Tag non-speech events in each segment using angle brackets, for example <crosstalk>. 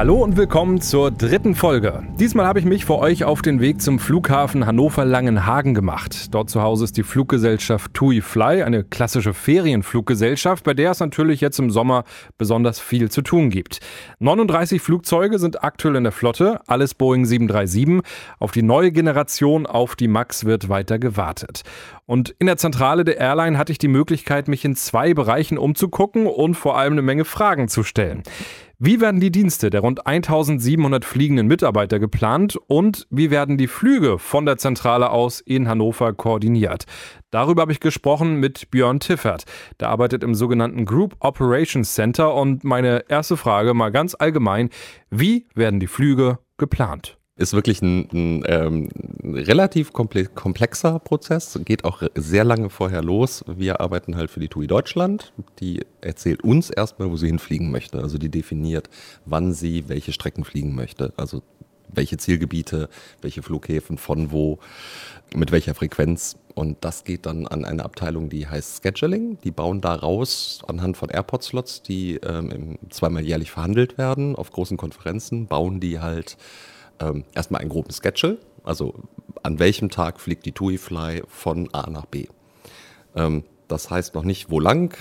Hallo und willkommen zur dritten Folge. Diesmal habe ich mich für euch auf den Weg zum Flughafen Hannover-Langenhagen gemacht. Dort zu Hause ist die Fluggesellschaft TUI Fly, eine klassische Ferienfluggesellschaft, bei der es natürlich jetzt im Sommer besonders viel zu tun gibt. 39 Flugzeuge sind aktuell in der Flotte, alles Boeing 737. Auf die neue Generation, auf die MAX wird weiter gewartet. Und in der Zentrale der Airline hatte ich die Möglichkeit, mich in zwei Bereichen umzugucken und vor allem eine Menge Fragen zu stellen. Wie werden die Dienste der rund 1700 fliegenden Mitarbeiter geplant und wie werden die Flüge von der Zentrale aus in Hannover koordiniert? Darüber habe ich gesprochen mit Björn Tiffert. Der arbeitet im sogenannten Group Operations Center und meine erste Frage mal ganz allgemein, wie werden die Flüge geplant? Ist wirklich ein, ein ähm, relativ komplexer Prozess, geht auch sehr lange vorher los. Wir arbeiten halt für die TUI Deutschland. Die erzählt uns erstmal, wo sie hinfliegen möchte. Also die definiert, wann sie welche Strecken fliegen möchte. Also welche Zielgebiete, welche Flughäfen, von wo, mit welcher Frequenz. Und das geht dann an eine Abteilung, die heißt Scheduling. Die bauen daraus anhand von Airport-Slots, die ähm, zweimal jährlich verhandelt werden auf großen Konferenzen, bauen die halt ähm, erstmal einen groben Schedule, also an welchem Tag fliegt die TUI Fly von A nach B. Ähm, das heißt noch nicht, wo lang,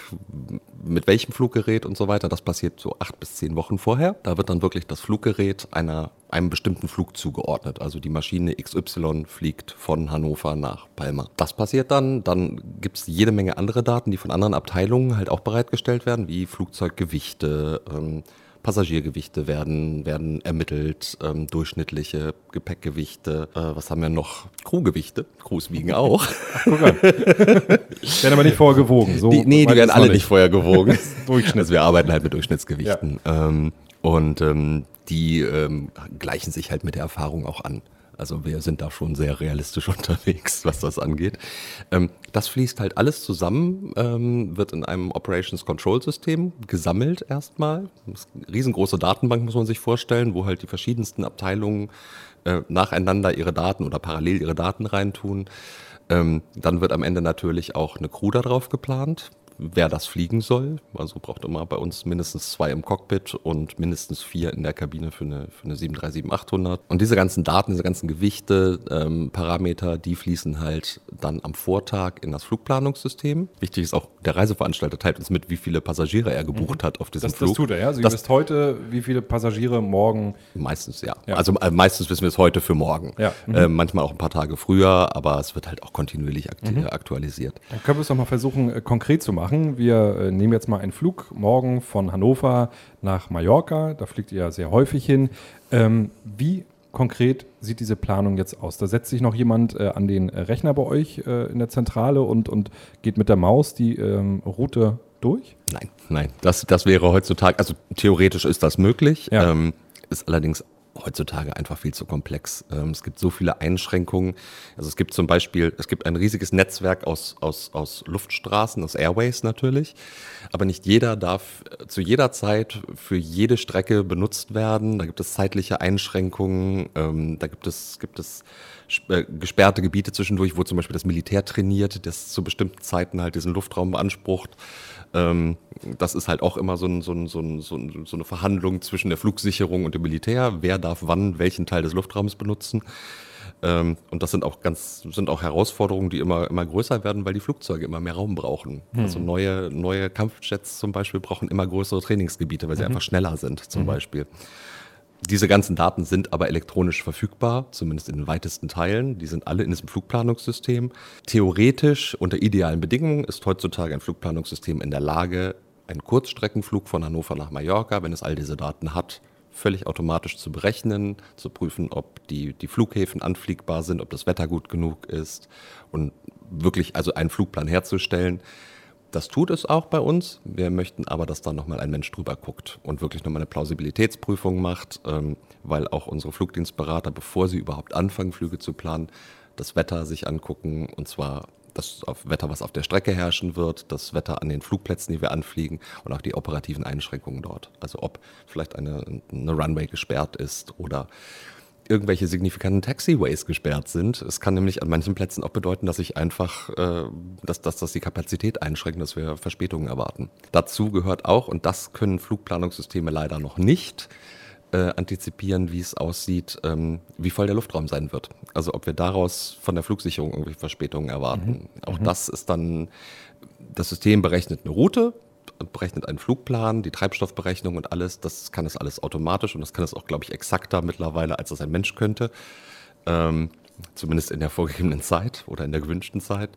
mit welchem Fluggerät und so weiter. Das passiert so acht bis zehn Wochen vorher. Da wird dann wirklich das Fluggerät einer, einem bestimmten Flug zugeordnet. Also die Maschine XY fliegt von Hannover nach Palma. Das passiert dann. Dann gibt es jede Menge andere Daten, die von anderen Abteilungen halt auch bereitgestellt werden, wie Flugzeuggewichte, ähm, Passagiergewichte werden, werden ermittelt, ähm, durchschnittliche Gepäckgewichte. Äh, was haben wir noch? Crewgewichte. Crews wiegen auch. <laughs> werden aber nicht vorher gewogen. So die, nee, die werden alle nicht vorher gewogen. <laughs> Durchschnitt. Also wir arbeiten halt mit Durchschnittsgewichten. Ja. Ähm, und ähm, die ähm, gleichen sich halt mit der Erfahrung auch an. Also wir sind da schon sehr realistisch <laughs> unterwegs, was das angeht. Ähm, das fließt halt alles zusammen, ähm, wird in einem Operations Control System gesammelt erstmal. riesengroße Datenbank muss man sich vorstellen, wo halt die verschiedensten Abteilungen äh, nacheinander ihre Daten oder parallel ihre Daten reintun. Ähm, dann wird am Ende natürlich auch eine Crew darauf geplant wer das fliegen soll. Also braucht immer bei uns mindestens zwei im Cockpit und mindestens vier in der Kabine für eine, für eine 737-800. Und diese ganzen Daten, diese ganzen Gewichte, ähm, Parameter, die fließen halt dann am Vortag in das Flugplanungssystem. Wichtig ist auch, der Reiseveranstalter teilt uns mit, wie viele Passagiere er gebucht mhm. hat auf diesem das, Flug. Das tut er, ja? Also das, ihr wisst heute, wie viele Passagiere morgen? Meistens, ja. ja. Also äh, meistens wissen wir es heute für morgen. Ja. Mhm. Äh, manchmal auch ein paar Tage früher, aber es wird halt auch kontinuierlich mhm. aktualisiert. Dann können wir es doch mal versuchen, äh, konkret zu machen machen. Wir äh, nehmen jetzt mal einen Flug morgen von Hannover nach Mallorca. Da fliegt ihr ja sehr häufig hin. Ähm, wie konkret sieht diese Planung jetzt aus? Da setzt sich noch jemand äh, an den Rechner bei euch äh, in der Zentrale und, und geht mit der Maus die ähm, Route durch? Nein, nein. Das, das wäre heutzutage, also theoretisch ist das möglich. Ja. Ähm, ist allerdings heutzutage einfach viel zu komplex. Ähm, es gibt so viele Einschränkungen. Also es gibt zum Beispiel, es gibt ein riesiges Netzwerk aus, aus, aus Luftstraßen, aus Airways natürlich, aber nicht jeder darf äh, zu jeder Zeit für jede Strecke benutzt werden. Da gibt es zeitliche Einschränkungen, ähm, da gibt es, gibt es äh, gesperrte Gebiete zwischendurch, wo zum Beispiel das Militär trainiert, das zu bestimmten Zeiten halt diesen Luftraum beansprucht. Ähm, das ist halt auch immer so, ein, so, ein, so, ein, so, eine Verhandlung zwischen der Flugsicherung und dem Militär. Wer darf wann welchen Teil des Luftraums benutzen? Ähm, und das sind auch ganz, sind auch Herausforderungen, die immer, immer größer werden, weil die Flugzeuge immer mehr Raum brauchen. Hm. Also neue, neue Kampfjets zum Beispiel brauchen immer größere Trainingsgebiete, weil sie mhm. einfach schneller sind, zum mhm. Beispiel. Diese ganzen Daten sind aber elektronisch verfügbar, zumindest in den weitesten Teilen. Die sind alle in diesem Flugplanungssystem. Theoretisch, unter idealen Bedingungen, ist heutzutage ein Flugplanungssystem in der Lage, einen Kurzstreckenflug von Hannover nach Mallorca, wenn es all diese Daten hat, völlig automatisch zu berechnen, zu prüfen, ob die, die Flughäfen anfliegbar sind, ob das Wetter gut genug ist und wirklich also einen Flugplan herzustellen, das tut es auch bei uns. Wir möchten aber, dass da nochmal ein Mensch drüber guckt und wirklich nochmal eine Plausibilitätsprüfung macht, ähm, weil auch unsere Flugdienstberater, bevor sie überhaupt anfangen, Flüge zu planen, das Wetter sich angucken und zwar das Wetter, was auf der Strecke herrschen wird, das Wetter an den Flugplätzen, die wir anfliegen und auch die operativen Einschränkungen dort. Also ob vielleicht eine, eine Runway gesperrt ist oder irgendwelche signifikanten Taxiways gesperrt sind. Es kann nämlich an manchen Plätzen auch bedeuten, dass ich einfach, äh, dass, dass das die Kapazität einschränkt, dass wir Verspätungen erwarten. Dazu gehört auch, und das können Flugplanungssysteme leider noch nicht, äh, antizipieren, wie es aussieht, ähm, wie voll der Luftraum sein wird. Also ob wir daraus von der Flugsicherung irgendwelche Verspätungen erwarten. Mhm. Auch mhm. das ist dann, das System berechnet eine Route, berechnet einen Flugplan, die Treibstoffberechnung und alles. Das kann es alles automatisch und das kann es auch, glaube ich, exakter mittlerweile, als das ein Mensch könnte. Ähm, zumindest in der vorgegebenen Zeit oder in der gewünschten Zeit.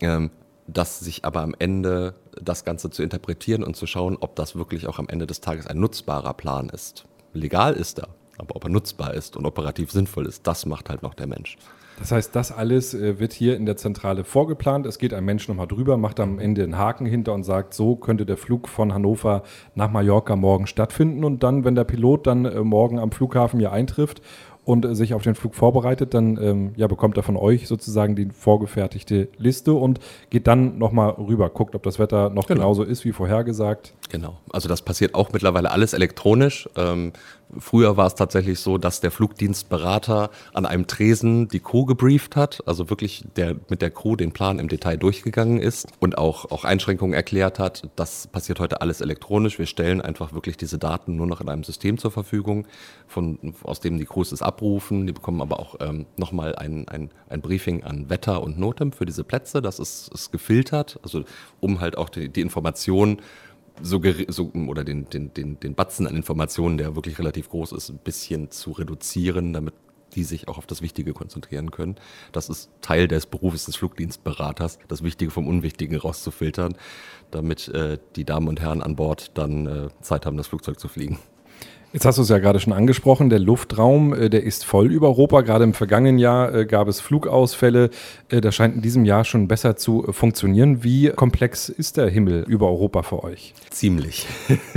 Ähm, dass sich aber am Ende das Ganze zu interpretieren und zu schauen, ob das wirklich auch am Ende des Tages ein nutzbarer Plan ist legal ist er, aber ob er nutzbar ist und operativ sinnvoll ist, das macht halt noch der Mensch. Das heißt, das alles äh, wird hier in der Zentrale vorgeplant. Es geht ein Mensch nochmal drüber, macht am Ende einen Haken hinter und sagt, so könnte der Flug von Hannover nach Mallorca morgen stattfinden. Und dann, wenn der Pilot dann äh, morgen am Flughafen hier eintrifft und äh, sich auf den Flug vorbereitet, dann ähm, ja, bekommt er von euch sozusagen die vorgefertigte Liste und geht dann nochmal rüber, guckt, ob das Wetter noch genau. genauso ist wie vorhergesagt. Genau, also das passiert auch mittlerweile alles elektronisch. Ähm, Früher war es tatsächlich so, dass der Flugdienstberater an einem Tresen die Crew gebrieft hat, also wirklich der, mit der Crew den Plan im Detail durchgegangen ist und auch, auch Einschränkungen erklärt hat. Das passiert heute alles elektronisch. Wir stellen einfach wirklich diese Daten nur noch in einem System zur Verfügung, von, aus dem die Crews es abrufen. Die bekommen aber auch ähm, nochmal ein, ein, ein Briefing an Wetter und Notem für diese Plätze. Das ist, ist gefiltert, also um halt auch die, die Informationen so, so oder den, den, den, den Batzen an Informationen, der wirklich relativ groß ist, ein bisschen zu reduzieren, damit die sich auch auf das Wichtige konzentrieren können. Das ist Teil des Berufes des Flugdienstberaters, das Wichtige vom Unwichtigen rauszufiltern, damit äh, die Damen und Herren an Bord dann äh, Zeit haben, das Flugzeug zu fliegen. Jetzt hast du es ja gerade schon angesprochen, der Luftraum, äh, der ist voll über Europa. Gerade im vergangenen Jahr äh, gab es Flugausfälle. Äh, das scheint in diesem Jahr schon besser zu funktionieren. Wie komplex ist der Himmel über Europa für euch? Ziemlich.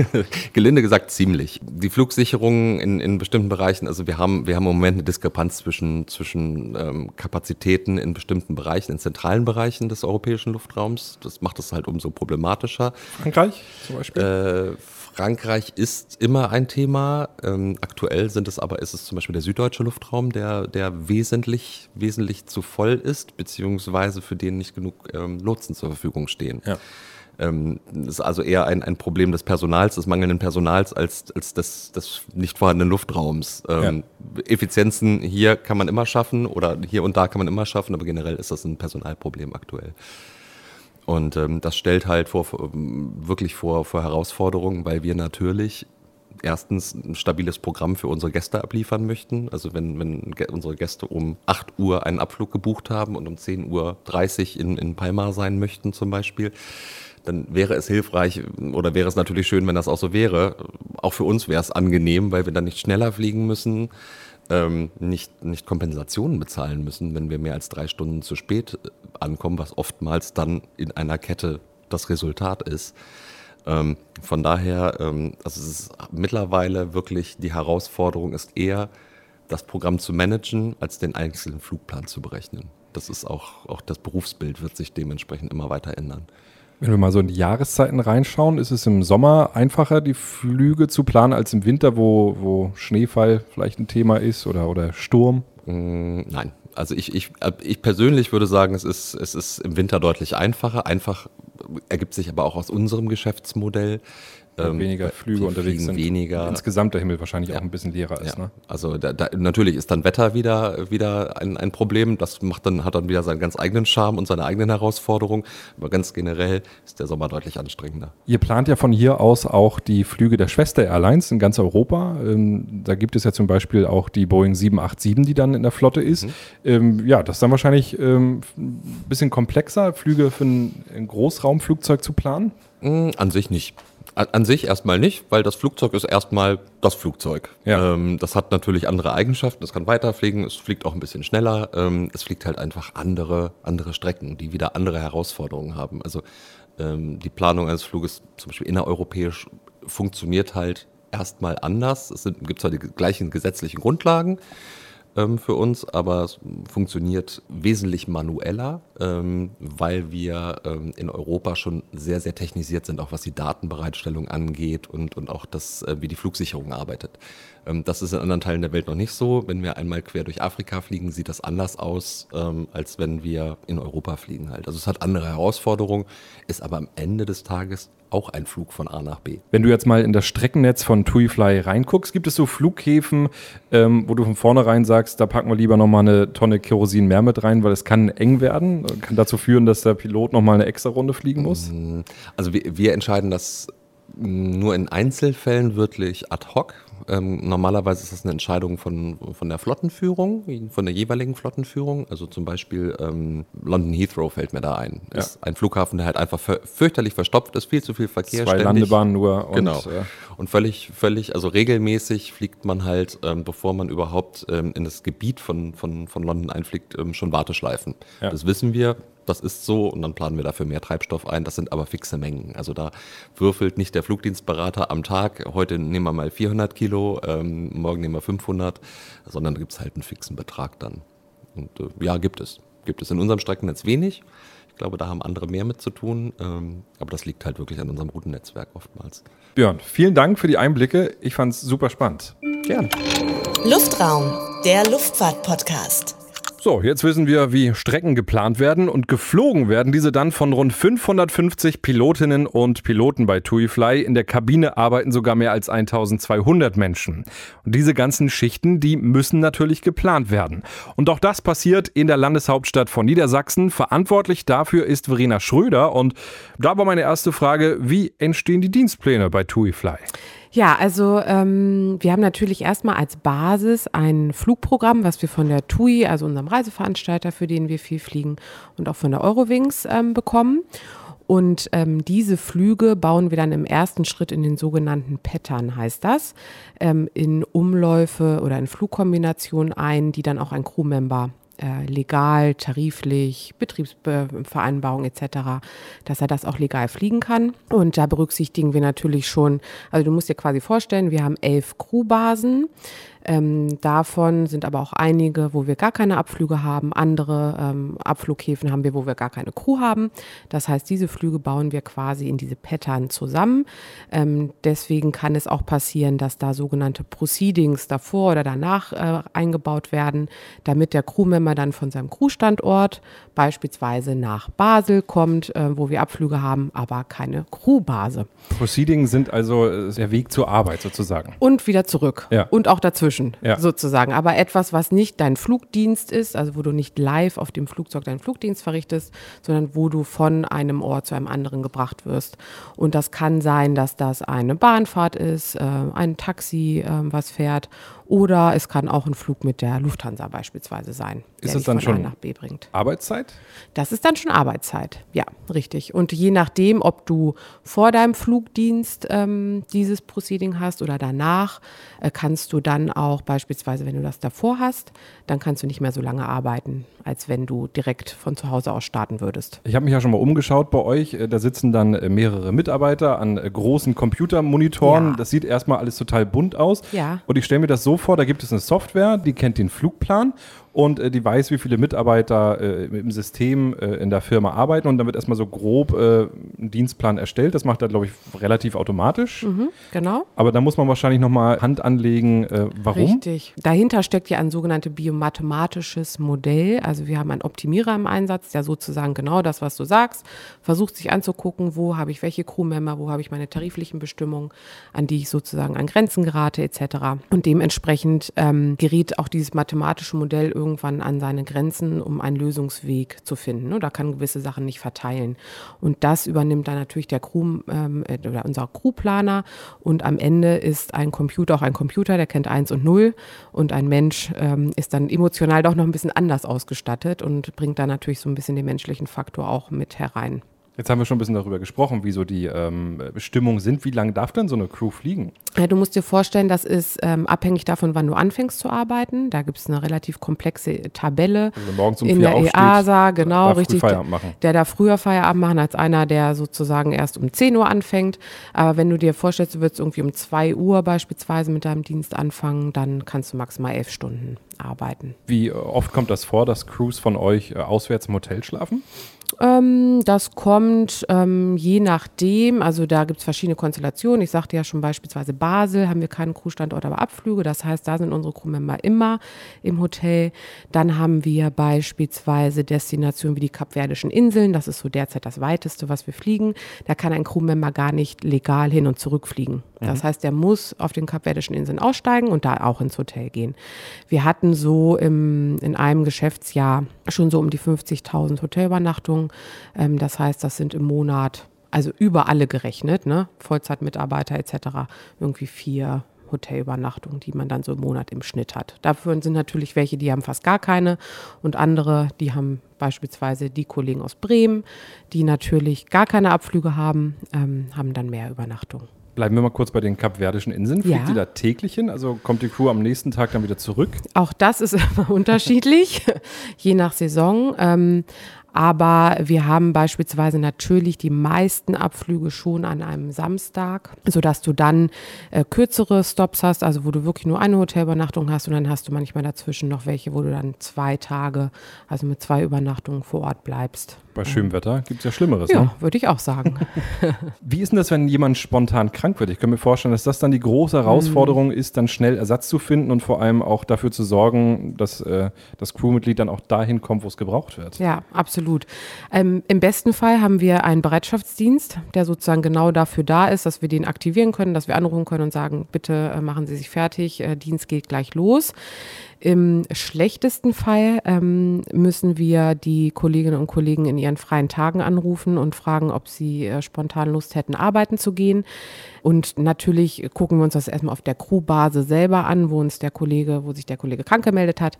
<laughs> Gelinde gesagt ziemlich. Die Flugsicherung in, in bestimmten Bereichen, also wir haben, wir haben im Moment eine Diskrepanz zwischen, zwischen ähm, Kapazitäten in bestimmten Bereichen, in zentralen Bereichen des europäischen Luftraums. Das macht es halt umso problematischer. Frankreich zum Beispiel? Äh, Frankreich ist immer ein Thema. Ähm, aktuell sind es aber, ist es zum Beispiel der süddeutsche Luftraum, der, der wesentlich, wesentlich zu voll ist, beziehungsweise für den nicht genug ähm, Lotsen zur Verfügung stehen. Ja. Ähm, ist also eher ein, ein Problem des Personals, des mangelnden Personals, als, als des, des nicht vorhandenen Luftraums. Ähm, ja. Effizienzen hier kann man immer schaffen oder hier und da kann man immer schaffen, aber generell ist das ein Personalproblem aktuell. Und ähm, das stellt halt vor, wirklich vor, vor Herausforderungen, weil wir natürlich erstens ein stabiles Programm für unsere Gäste abliefern möchten. Also wenn, wenn unsere Gäste um 8 Uhr einen Abflug gebucht haben und um 10.30 Uhr in, in Palma sein möchten zum Beispiel, dann wäre es hilfreich oder wäre es natürlich schön, wenn das auch so wäre. Auch für uns wäre es angenehm, weil wir dann nicht schneller fliegen müssen ähm, nicht, nicht Kompensationen bezahlen müssen, wenn wir mehr als drei Stunden zu spät äh, ankommen, was oftmals dann in einer Kette das Resultat ist. Ähm, von daher, ähm, also es ist mittlerweile wirklich die Herausforderung ist eher, das Programm zu managen, als den einzelnen Flugplan zu berechnen. Das ist auch, auch das Berufsbild wird sich dementsprechend immer weiter ändern. Wenn wir mal so in die Jahreszeiten reinschauen, ist es im Sommer einfacher, die Flüge zu planen als im Winter, wo, wo Schneefall vielleicht ein Thema ist oder, oder Sturm? Mm, nein. Also ich, ich, ich persönlich würde sagen, es ist, es ist im Winter deutlich einfacher. Einfach ergibt sich aber auch aus unserem Geschäftsmodell ähm, weniger Flüge unterwegs sind. Weniger. Insgesamt der Himmel wahrscheinlich ja. auch ein bisschen leerer ist. Ja. Ne? Also da, da, natürlich ist dann Wetter wieder, wieder ein, ein Problem. Das macht dann, hat dann wieder seinen ganz eigenen Charme und seine eigenen Herausforderungen. Aber ganz generell ist der Sommer deutlich anstrengender. Ihr plant ja von hier aus auch die Flüge der Schwester Airlines in ganz Europa. Ähm, da gibt es ja zum Beispiel auch die Boeing 787, die dann in der Flotte ist. Mhm. Ähm, ja, das ist dann wahrscheinlich ähm, ein bisschen komplexer, Flüge für ein, ein Großraumflugzeug zu planen. Mm, an sich nicht. An sich erstmal nicht, weil das Flugzeug ist erstmal das Flugzeug. Ja. Ähm, das hat natürlich andere Eigenschaften. Es kann weiterfliegen, es fliegt auch ein bisschen schneller. Ähm, es fliegt halt einfach andere, andere Strecken, die wieder andere Herausforderungen haben. Also ähm, die Planung eines Fluges, zum Beispiel innereuropäisch, funktioniert halt erstmal anders. Es gibt zwar die gleichen gesetzlichen Grundlagen ähm, für uns, aber es funktioniert wesentlich manueller ähm, weil wir ähm, in Europa schon sehr, sehr technisiert sind, auch was die Datenbereitstellung angeht und, und auch das, äh, wie die Flugsicherung arbeitet. Ähm, das ist in anderen Teilen der Welt noch nicht so. Wenn wir einmal quer durch Afrika fliegen, sieht das anders aus, ähm, als wenn wir in Europa fliegen halt. Also es hat andere Herausforderungen, ist aber am Ende des Tages auch ein Flug von A nach B. Wenn du jetzt mal in das Streckennetz von TuiFly reinguckst, gibt es so Flughäfen, ähm, wo du von vornherein sagst, da packen wir lieber nochmal eine Tonne Kerosin mehr mit rein, weil es kann eng werden, kann dazu führen, dass der Pilot nochmal eine extra Runde fliegen muss? Mm, also wir, wir entscheiden das nur in Einzelfällen wirklich ad hoc. Ähm, normalerweise ist das eine Entscheidung von, von der Flottenführung, von der jeweiligen Flottenführung. Also zum Beispiel ähm, London Heathrow fällt mir da ein. Ja. Ist ein Flughafen, der halt einfach fürchterlich verstopft ist, viel zu viel Verkehr. Zwei ständig. Landebahnen nur. Und, genau. Ja. Und völlig, völlig, also regelmäßig fliegt man halt, ähm, bevor man überhaupt ähm, in das Gebiet von, von, von London einfliegt, ähm, schon Warteschleifen. Ja. Das wissen wir das ist so und dann planen wir dafür mehr Treibstoff ein. Das sind aber fixe Mengen. Also da würfelt nicht der Flugdienstberater am Tag, heute nehmen wir mal 400 Kilo, ähm, morgen nehmen wir 500, sondern da gibt es halt einen fixen Betrag dann. Und äh, ja, gibt es. Gibt es in unserem Streckennetz wenig. Ich glaube, da haben andere mehr mit zu tun. Ähm, aber das liegt halt wirklich an unserem Routennetzwerk oftmals. Björn, vielen Dank für die Einblicke. Ich fand es super spannend. Gern. Luftraum, der Luftfahrt-Podcast. So, jetzt wissen wir, wie Strecken geplant werden und geflogen werden diese dann von rund 550 Pilotinnen und Piloten bei TuiFly. In der Kabine arbeiten sogar mehr als 1200 Menschen. Und diese ganzen Schichten, die müssen natürlich geplant werden. Und auch das passiert in der Landeshauptstadt von Niedersachsen. Verantwortlich dafür ist Verena Schröder. Und da war meine erste Frage, wie entstehen die Dienstpläne bei TuiFly? Ja, also ähm, wir haben natürlich erstmal als Basis ein Flugprogramm, was wir von der TUI, also unserem Reiseveranstalter, für den wir viel fliegen, und auch von der Eurowings ähm, bekommen. Und ähm, diese Flüge bauen wir dann im ersten Schritt in den sogenannten Pattern, heißt das, ähm, in Umläufe oder in Flugkombinationen ein, die dann auch ein Crewmember äh, legal, tariflich, Betriebsvereinbarung etc., dass er das auch legal fliegen kann. Und da berücksichtigen wir natürlich schon, also du musst dir quasi vorstellen, wir haben elf Crewbasen. Ähm, davon sind aber auch einige, wo wir gar keine Abflüge haben. Andere ähm, Abflughäfen haben wir, wo wir gar keine Crew haben. Das heißt, diese Flüge bauen wir quasi in diese Pattern zusammen. Ähm, deswegen kann es auch passieren, dass da sogenannte Proceedings davor oder danach äh, eingebaut werden, damit der Crewmember dann von seinem Crewstandort beispielsweise nach Basel kommt, äh, wo wir Abflüge haben, aber keine Crewbase. Proceedings sind also äh, der Weg zur Arbeit sozusagen. Und wieder zurück. Ja. Und auch dazwischen dazwischen ja. sozusagen. Aber etwas, was nicht dein Flugdienst ist, also wo du nicht live auf dem Flugzeug deinen Flugdienst verrichtest, sondern wo du von einem Ort zu einem anderen gebracht wirst. Und das kann sein, dass das eine Bahnfahrt ist, äh, ein Taxi, äh, was fährt oder es kann auch ein Flug mit der Lufthansa beispielsweise sein. Ist das dann schon nach B bringt. Arbeitszeit? Das ist dann schon Arbeitszeit, ja, richtig. Und je nachdem, ob du vor deinem Flugdienst ähm, dieses Proceeding hast oder danach, äh, kannst du dann auch beispielsweise, wenn du das davor hast, dann kannst du nicht mehr so lange arbeiten, als wenn du direkt von zu Hause aus starten würdest. Ich habe mich ja schon mal umgeschaut bei euch. Äh, da sitzen dann äh, mehrere Mitarbeiter an äh, großen Computermonitoren. Ja. Das sieht erstmal alles total bunt aus. Ja. Und ich stelle mir das so vor, da gibt es eine Software, die kennt den Flugplan und äh, die weiß, wie viele Mitarbeiter äh, im System äh, in der Firma arbeiten und dann wird erstmal so grob äh, ein Dienstplan erstellt. Das macht er, glaube ich, relativ automatisch. Mhm, genau. Aber da muss man wahrscheinlich nochmal Hand anlegen, äh, warum. Richtig. Dahinter steckt ja ein sogenanntes biomathematisches Modell. Also wir haben einen Optimierer im Einsatz, der sozusagen genau das, was du sagst, versucht sich anzugucken, wo habe ich welche Crewmember, wo habe ich meine tariflichen Bestimmungen, an die ich sozusagen an Grenzen gerate etc. Und dementsprechend ähm, gerät auch dieses mathematische Modell irgendwie irgendwann an seine Grenzen, um einen Lösungsweg zu finden. Oder kann gewisse Sachen nicht verteilen. Und das übernimmt dann natürlich der Crew ähm, äh, oder unser Crewplaner. Und am Ende ist ein Computer auch ein Computer, der kennt eins und null. Und ein Mensch ähm, ist dann emotional doch noch ein bisschen anders ausgestattet und bringt da natürlich so ein bisschen den menschlichen Faktor auch mit herein. Jetzt haben wir schon ein bisschen darüber gesprochen, wie so die ähm, Bestimmungen sind. Wie lange darf denn so eine Crew fliegen? Ja, du musst dir vorstellen, das ist ähm, abhängig davon, wann du anfängst zu arbeiten. Da gibt es eine relativ komplexe Tabelle Also morgens um in vier der aufsteht, EASA, genau, richtig. Der da früher Feierabend machen als einer, der sozusagen erst um 10 Uhr anfängt. Aber wenn du dir vorstellst, du würdest irgendwie um 2 Uhr beispielsweise mit deinem Dienst anfangen, dann kannst du maximal elf Stunden arbeiten. Wie oft kommt das vor, dass Crews von euch äh, auswärts im Hotel schlafen? Ähm, das kommt ähm, je nachdem, also da gibt es verschiedene Konstellationen. Ich sagte ja schon beispielsweise Basel, haben wir keinen Crewstandort, aber Abflüge. Das heißt, da sind unsere Crewmember immer im Hotel. Dann haben wir beispielsweise Destinationen wie die Kapverdischen Inseln. Das ist so derzeit das weiteste, was wir fliegen. Da kann ein Crewmember gar nicht legal hin und zurück fliegen. Das heißt, der muss auf den Kapverdischen Inseln aussteigen und da auch ins Hotel gehen. Wir hatten so im, in einem Geschäftsjahr schon so um die 50.000 Hotelübernachtungen. Ähm, das heißt, das sind im Monat, also über alle gerechnet, ne? Vollzeitmitarbeiter etc., irgendwie vier Hotelübernachtungen, die man dann so im Monat im Schnitt hat. Dafür sind natürlich welche, die haben fast gar keine und andere, die haben beispielsweise die Kollegen aus Bremen, die natürlich gar keine Abflüge haben, ähm, haben dann mehr Übernachtungen. Bleiben wir mal kurz bei den Kapverdischen Inseln. Fliegt Ja. die da täglich hin? Also kommt die Crew am nächsten Tag dann wieder zurück? Auch das ist <laughs> immer unterschiedlich, <laughs> je nach Saison. Ähm, aber wir haben beispielsweise natürlich die meisten Abflüge schon an einem Samstag, sodass du dann äh, kürzere Stops hast, also wo du wirklich nur eine Hotelübernachtung hast und dann hast du manchmal dazwischen noch welche, wo du dann zwei Tage, also mit zwei Übernachtungen vor Ort bleibst. Bei schönem Wetter gibt es ja Schlimmeres. Ja, Ne? würde ich auch sagen. <laughs> <laughs> Wie ist denn das, wenn jemand spontan krank wird? Ich kann mir vorstellen, dass das dann die große Herausforderung ist, dann schnell Ersatz zu finden und vor allem auch dafür zu sorgen, dass äh, das Crewmitglied dann auch dahin kommt, wo es gebraucht wird. Ja, absolut. Ähm, Im besten Fall haben wir einen Bereitschaftsdienst, der sozusagen genau dafür da ist, dass wir den aktivieren können, dass wir anrufen können und sagen, bitte äh, machen Sie sich fertig, äh, Dienst geht gleich los. Im schlechtesten Fall ähm, müssen wir die Kolleginnen und Kollegen in ihren freien Tagen anrufen und fragen, ob sie äh, spontan Lust hätten, arbeiten zu gehen. Und natürlich gucken wir uns das erstmal auf der Crewbasis selber an, wo uns der Kollege, wo sich der Kollege krank gemeldet hat.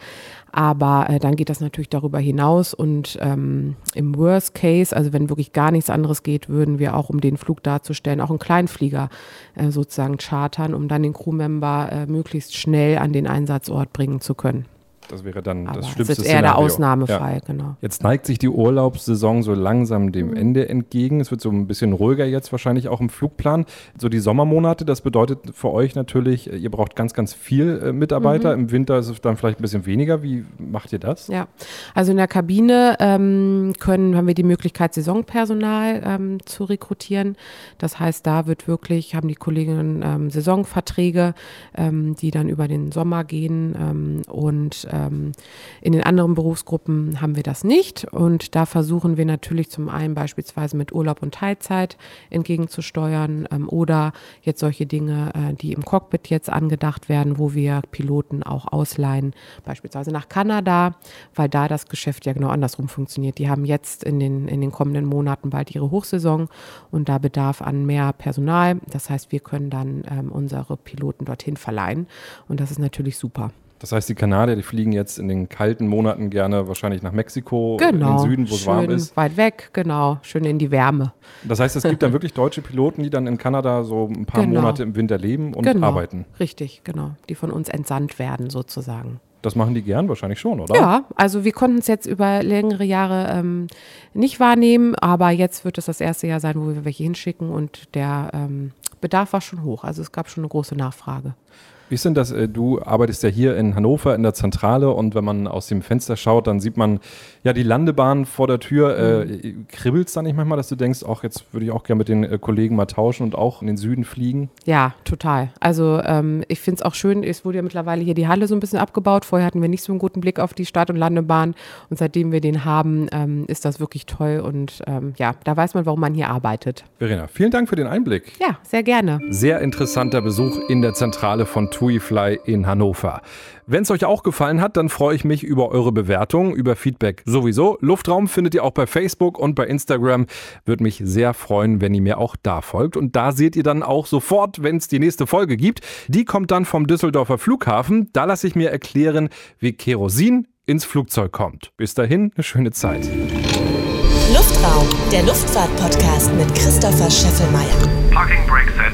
Aber äh, dann geht das natürlich darüber hinaus und ähm, im Worst Case, also wenn wirklich gar nichts anderes geht, würden wir auch, um den Flug darzustellen, auch einen Kleinflieger äh, sozusagen chartern, um dann den Crewmember äh, möglichst schnell an den Einsatzort bringen zu können. Das wäre dann Aber das das schlimmste ist eher der Szenario. Ausnahmefall, Ja. genau. Jetzt neigt sich die Urlaubssaison so langsam dem Mhm. Ende entgegen. Es wird so ein bisschen ruhiger jetzt wahrscheinlich auch im Flugplan. So die Sommermonate, das bedeutet für euch natürlich, äh, ihr braucht ganz, ganz viel äh, Mitarbeiter. Mhm. Im Winter ist es dann vielleicht ein bisschen weniger. Wie macht ihr das? Ja, also in der Kabine ähm, können, haben wir die Möglichkeit, Saisonpersonal ähm, zu rekrutieren. Das heißt, da wird wirklich, haben die Kolleginnen ähm, Saisonverträge, ähm, die dann über den Sommer gehen. Ähm, und ähm, in den anderen Berufsgruppen haben wir das nicht. Und da versuchen wir natürlich zum einen beispielsweise mit Urlaub und Teilzeit entgegenzusteuern ähm, oder jetzt solche Dinge, äh, die im Cockpit jetzt angedacht werden, wo wir Piloten auch ausleihen, beispielsweise nach Kanada, weil da das Geschäft ja genau andersrum funktioniert. Die haben jetzt in den, in den kommenden Monaten bald ihre Hochsaison und da bedarf an mehr Personal. Das heißt, wir können dann ähm, unsere Piloten dorthin verleihen und das ist natürlich super. Das heißt, die Kanadier, die fliegen jetzt in den kalten Monaten gerne wahrscheinlich nach Mexiko, Genau. in den Süden, wo es warm ist. Weit weg, genau. Schön in die Wärme. Das heißt, es gibt dann <laughs> wirklich deutsche Piloten, die dann in Kanada so ein paar Genau. Monate im Winter leben und genau. arbeiten. Richtig, genau. Die von uns entsandt werden sozusagen. Das machen die gern wahrscheinlich schon, oder? Ja, also wir konnten es jetzt über längere Jahre ähm, nicht wahrnehmen, aber jetzt wird es das erste Jahr sein, wo wir welche hinschicken und der ähm, Bedarf war schon hoch. Also es gab schon eine große Nachfrage. Wie ist denn das? äh, Du arbeitest ja hier in Hannover in der Zentrale und wenn man aus dem Fenster schaut, dann sieht man ja die Landebahn vor der Tür. Äh, Kribbelt es da nicht manchmal, dass du denkst, auch jetzt würde ich auch gerne mit den äh, Kollegen mal tauschen und auch in den Süden fliegen? Ja, total. Also ähm, ich finde es auch schön, es wurde ja mittlerweile hier die Halle so ein bisschen abgebaut. Vorher hatten wir nicht so einen guten Blick auf die Start- und Landebahn und seitdem wir den haben, ähm, ist das wirklich toll und ähm, ja, da weiß man, warum man hier arbeitet. Verena, vielen Dank für den Einblick. Ja, sehr gerne. Sehr interessanter Besuch in der Zentrale von TuiFly in Hannover. Wenn es euch auch gefallen hat, dann freue ich mich über eure Bewertung, über Feedback sowieso. Luftraum findet ihr auch bei Facebook und bei Instagram. Würde mich sehr freuen, wenn ihr mir auch da folgt. Und da seht ihr dann auch sofort, wenn es die nächste Folge gibt. Die kommt dann vom Düsseldorfer Flughafen. Da lasse ich mir erklären, wie Kerosin ins Flugzeug kommt. Bis dahin, eine schöne Zeit. Luftraum, der Luftfahrt-Podcast mit Christopher Scheffelmeier. Parking Brake Set.